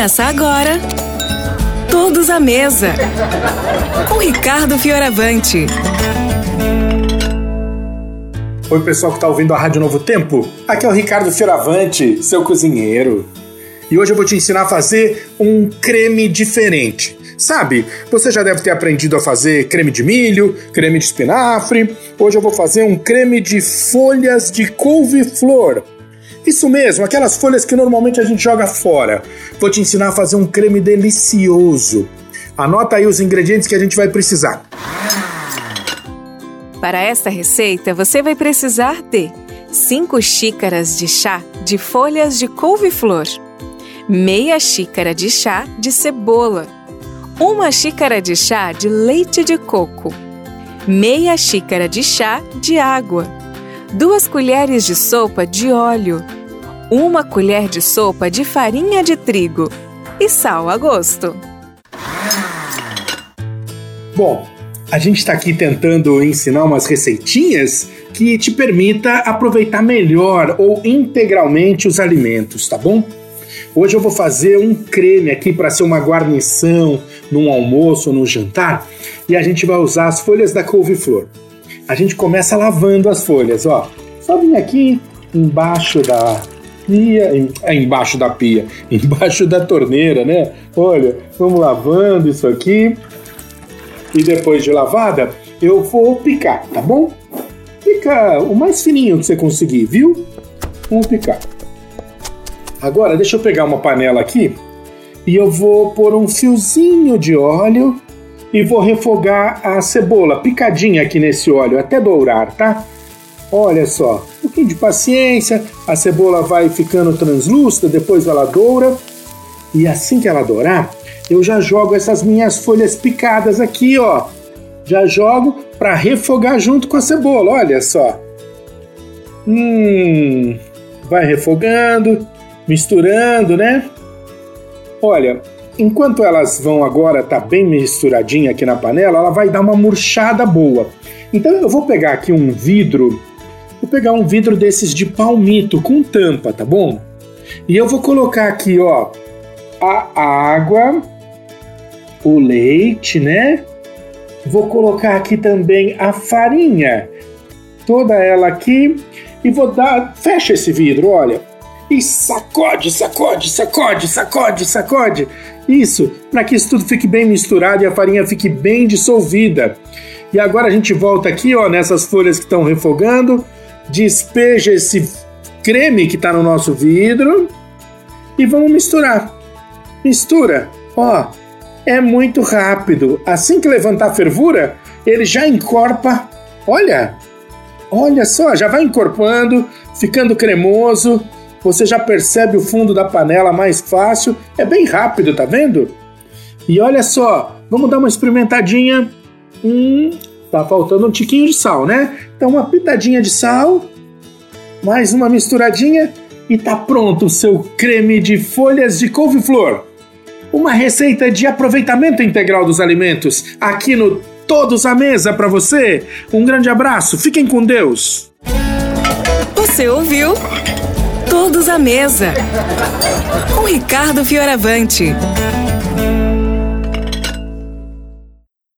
Começa agora. Todos à mesa. Com Ricardo Fioravante. Oi, pessoal que está ouvindo a Rádio Novo Tempo. Aqui é o Ricardo Fioravante, seu cozinheiro. E hoje eu vou te ensinar a fazer um creme diferente. Sabe, você já deve ter aprendido a fazer creme de milho, creme de espinafre. Hoje eu vou fazer um creme de folhas de couve-flor. Isso mesmo, aquelas folhas que normalmente a gente joga fora. Vou te ensinar a fazer um creme delicioso. Anota aí os ingredientes que a gente vai precisar. Para esta receita, você vai precisar de 5 xícaras de chá de folhas de couve-flor, meia xícara de chá de cebola, uma xícara de chá de leite de coco, meia xícara de chá de água, duas colheres de sopa de óleo, uma colher de sopa de farinha de trigo e sal a gosto. Bom, a gente está aqui tentando ensinar umas receitinhas que te permita aproveitar melhor ou integralmente os alimentos, tá bom? Hoje eu vou fazer um creme aqui para ser uma guarnição num almoço ou num jantar e a gente vai usar as folhas da couve-flor. A gente começa lavando as folhas, ó. Só vim aqui embaixo da pia, em, é embaixo da pia, embaixo da torneira, né? Olha, vamos lavando isso aqui e depois de lavada eu vou picar, tá bom? Pica o mais fininho que você conseguir, viu? Vamos picar. Agora, deixa eu pegar uma panela aqui e eu vou pôr um fiozinho de óleo e vou refogar a cebola picadinha aqui nesse óleo até dourar, tá? Olha só, um pouquinho de paciência, a cebola vai ficando translúcida, depois ela doura e assim que ela dourar, eu já jogo essas minhas folhas picadas aqui, ó. Já jogo para refogar junto com a cebola, olha só. Hum, vai refogando, misturando, né? Olha, enquanto elas vão agora tá bem misturadinha aqui na panela, ela vai dar uma murchada boa. Então eu vou pegar aqui um vidro, vou pegar um vidro desses de palmito com tampa, tá bom? E eu vou colocar aqui, ó, a água, o leite, né? Vou colocar aqui também a farinha, toda ela aqui, e vou dar, fecha esse vidro, olha, e sacode, sacode, sacode, sacode, sacode. Isso, para que isso tudo fique bem misturado e a farinha fique bem dissolvida. E agora a gente volta aqui, ó, nessas folhas que estão refogando, despeja esse creme que está no nosso vidro e vamos misturar. Mistura, ó, é muito rápido. Assim que levantar a fervura, ele já encorpa. Olha, olha só, já vai encorpando, ficando cremoso você já percebe o fundo da panela mais fácil, é bem rápido, tá vendo? E olha só, vamos dar uma experimentadinha. Hum, tá faltando um tiquinho de sal, né? Então uma pitadinha de sal, mais uma misturadinha e tá pronto o seu creme de folhas de couve-flor. Uma receita de aproveitamento integral dos alimentos aqui no Todos à Mesa para você. Um grande abraço, fiquem com Deus. Você ouviu? Todos à Mesa. Com Ricardo Fioravante.